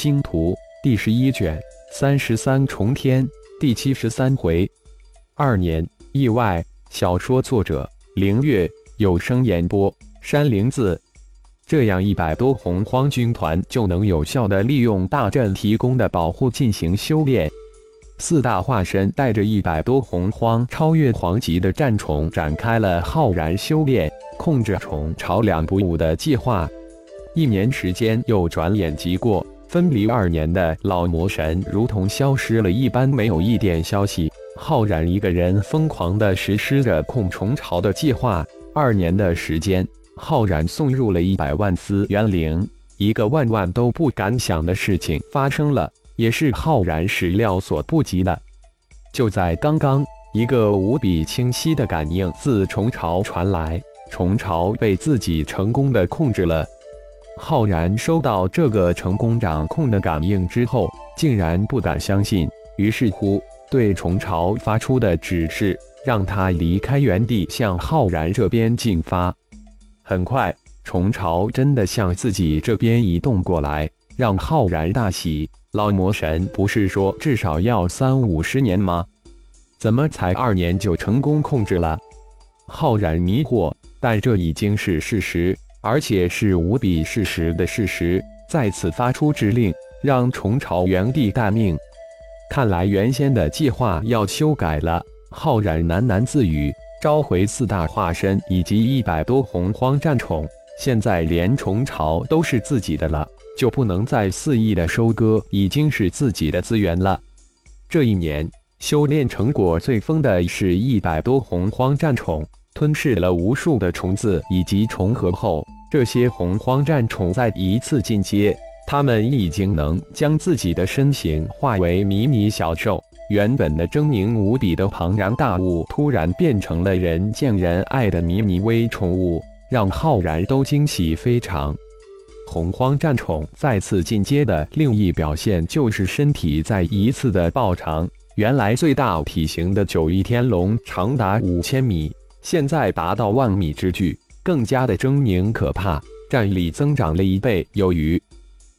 星图第十一卷三十三重天第七十三回。二年意外小说作者：凌月，有声演播：山灵子。这样一百多洪荒军团就能有效的利用大阵提供的保护进行修炼。四大化身带着一百多洪荒超越黄级的战宠展开了浩然修炼、控制虫朝两不误的计划。一年时间又转眼即过，分离二年的老魔神如同消失了一般，没有一点消息。浩然一个人疯狂地实施着控虫巢的计划。二年的时间，浩然送入了一百万丝元灵。一个万万都不敢想的事情发生了，也是浩然始料所不及的。就在刚刚，一个无比清晰的感应自虫巢传来，虫巢被自己成功的控制了。浩然收到这个成功掌控的感应之后，竟然不敢相信，于是乎对虫巢发出的指示，让他离开原地，向浩然这边进发。很快，虫巢真的向自己这边移动过来，让浩然大喜。老魔神不是说至少要三五十年吗？怎么才二年就成功控制了？浩然迷惑，但这已经是事实。而且是无比事实的事实，再次发出指令，让虫巢原地待命。看来原先的计划要修改了。浩然喃喃自语，召回四大化身以及一百多洪荒战宠，现在连虫巢都是自己的了，就不能再肆意的收割已经是自己的资源了。这一年修炼成果最丰的是一百多洪荒战宠。吞噬了无数的虫子以及重合后，这些洪荒战宠再一次进阶，它们已经能将自己的身形化为迷你小兽。原本的狰狞无比的庞然大物，突然变成了人见人爱的迷你微宠物，让浩然都惊喜非常。洪荒战宠再次进阶的另一表现，就是身体再一次的暴长。原来最大体型的九翼天龙长达五千米。现在达到万米之巨，更加的狰狞可怕，战力增长了一倍有余。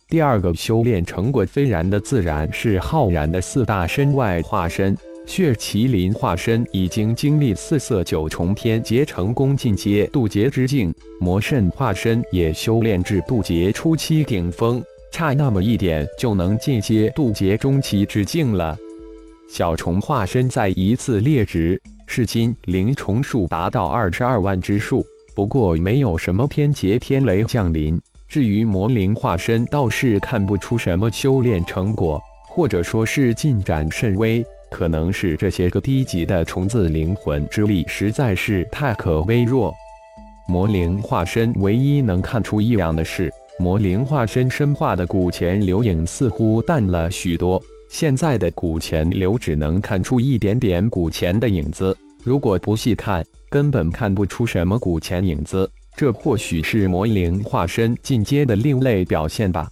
第二个修炼成果斐然的，自然是浩然的四大身外化身。血麒麟化身已经经历四色九重天劫，成功进阶渡劫之境；魔圣化身也修炼至渡劫初期顶峰，差那么一点就能进阶渡劫中期之境了。小虫化身再一次列值。是今灵虫数达到二十二万之数，不过没有什么天劫天雷降临。至于魔灵化身，倒是看不出什么修炼成果，或者说是进展甚微。可能是这些个低级的虫子灵魂之力实在是太可微弱。魔灵化身唯一能看出异样的是，魔灵化身身化的古钱流影似乎淡了许多。现在的古钱流只能看出一点点古钱的影子，如果不细看，根本看不出什么古钱影子。这或许是魔灵化身进阶的另类表现吧。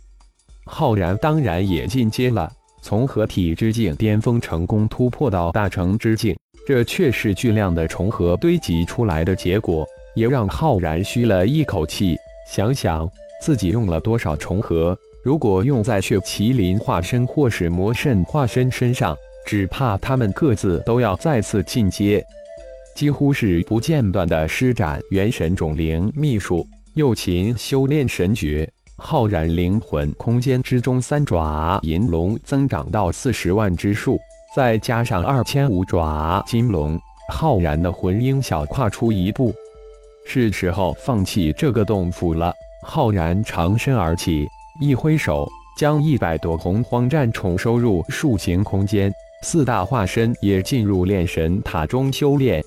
浩然当然也进阶了，从合体之境巅峰成功突破到大成之境，这却是巨量的重合堆积出来的结果，也让浩然吁了一口气。想想自己用了多少重合。如果用在血麒麟化身或是魔圣化身身上，只怕他们各自都要再次进阶，几乎是不间断的施展元神种灵秘术。右勤修炼神诀，浩然灵魂空间之中三爪银龙增长到四十万之数，再加上二千五爪金龙，浩然的魂婴小跨出一步，是时候放弃这个洞府了。浩然长身而起。一挥手，将一百多洪荒战宠收入树形空间，四大化身也进入炼神塔中修炼。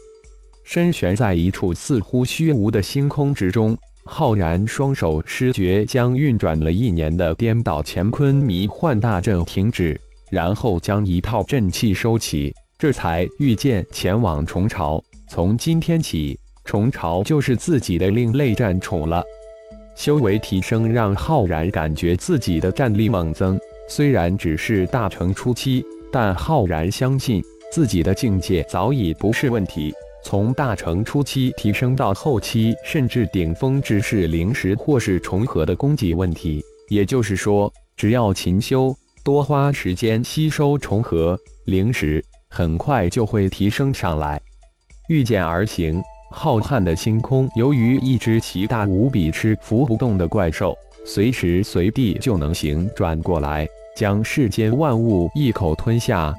身悬在一处似乎虚无的星空之中，浩然双手施诀，将运转了一年的颠倒乾坤迷幻大阵停止，然后将一套阵气收起，这才御剑前往虫巢。从今天起，虫巢就是自己的另类战宠了。修为提升让浩然感觉自己的战力猛增，虽然只是大成初期，但浩然相信自己的境界早已不是问题。从大成初期提升到后期，甚至顶峰，只是灵石或是重合的供给问题。也就是说，只要勤修，多花时间吸收重合灵石，很快就会提升上来。御剑而行，浩瀚的星空，由于一只奇大无比、吃浮不动的怪兽，随时随地就能行转过来，将世间万物一口吞下。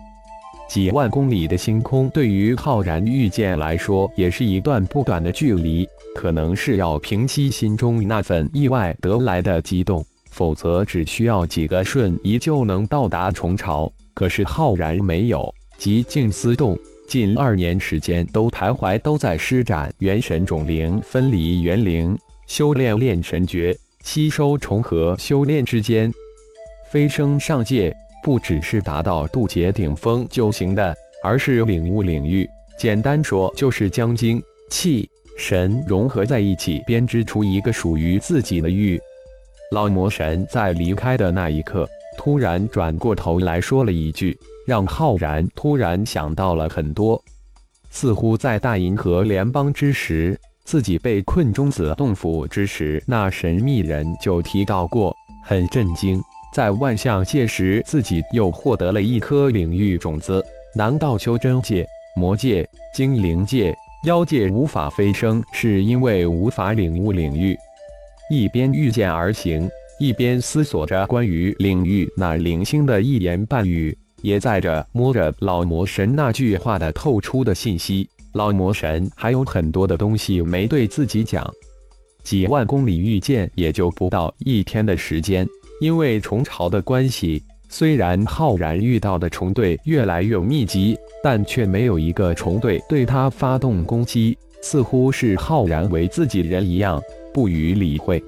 几万公里的星空，对于浩然御剑来说，也是一段不短的距离。可能是要平息心中那份意外得来的激动，否则只需要几个瞬移就能到达虫巢。可是浩然没有，极静思动，近二年时间都徘徊，都在施展元神种灵、分离元灵、修炼炼神诀、吸收重合修炼之间，飞升上界。不只是达到渡劫顶峰就行的，而是领悟领域。简单说，就是将精气神融合在一起，编织出一个属于自己的域。老魔神在离开的那一刻，突然转过头来说了一句，让浩然突然想到了很多。似乎在大银河联邦之时，自己被困中子洞府之时，那神秘人就提到过，很震惊。在万象界时，自己又获得了一颗领域种子。难道修真界、魔界、精灵界、妖界无法飞升，是因为无法领悟领域？一边御剑而行，一边思索着关于领域那零星的一言半语，也在这摸着老魔神那句话的透出的信息。老魔神还有很多的东西没对自己讲。几万公里御剑也就不到一天的时间。因为虫巢的关系，虽然浩然遇到的虫队越来越密集，但却没有一个虫队对他发动攻击，似乎是浩然为自己人一样，不予理会。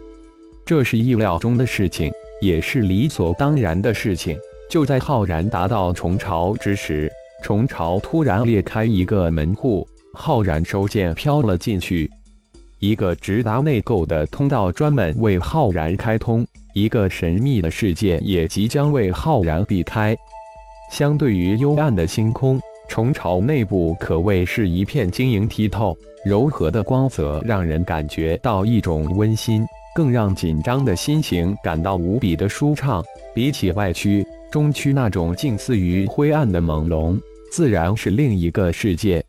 这是意料中的事情，也是理所当然的事情。就在浩然达到虫巢之时，虫巢突然裂开一个门户，浩然收剑飘了进去，一个直达内构的通道专门为浩然开通。一个神秘的世界也即将为浩然避开。相对于幽暗的星空，虫巢内部可谓是一片晶莹剔透、柔和的光泽，让人感觉到一种温馨，更让紧张的心情感到无比的舒畅。比起外区、中区那种近似于灰暗的朦胧，自然是另一个世界。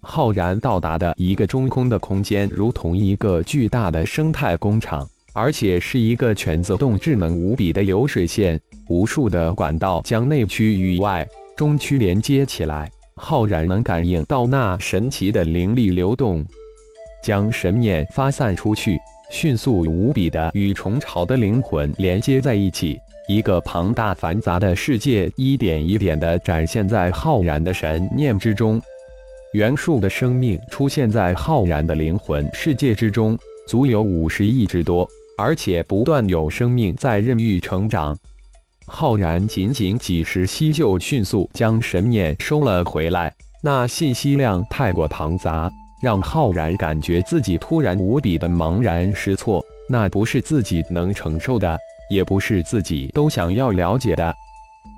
浩然到达的一个中空的空间，如同一个巨大的生态工厂。而且是一个全自动、智能无比的流水线，无数的管道将内区与外中区连接起来。浩然能感应到那神奇的灵力流动，将神念发散出去，迅速无比的与虫巢的灵魂连接在一起。一个庞大繁杂的世界一点一点的展现在浩然的神念之中，元素的生命出现在浩然的灵魂世界之中，足有五十亿之多。而且不断有生命在孕育成长，浩然仅仅几时息就迅速将神念收了回来。那信息量太过庞杂，让浩然感觉自己突然无比的茫然失措。那不是自己能承受的，也不是自己都想要了解的。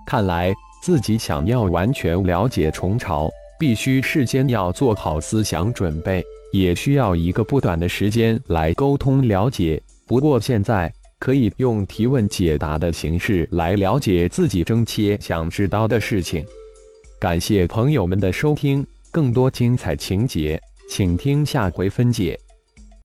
看来自己想要完全了解虫巢，必须事先要做好思想准备，也需要一个不短的时间来沟通了解。不过现在可以用提问解答的形式来了解自己真切想知道的事情。感谢朋友们的收听，更多精彩情节，请听下回分解。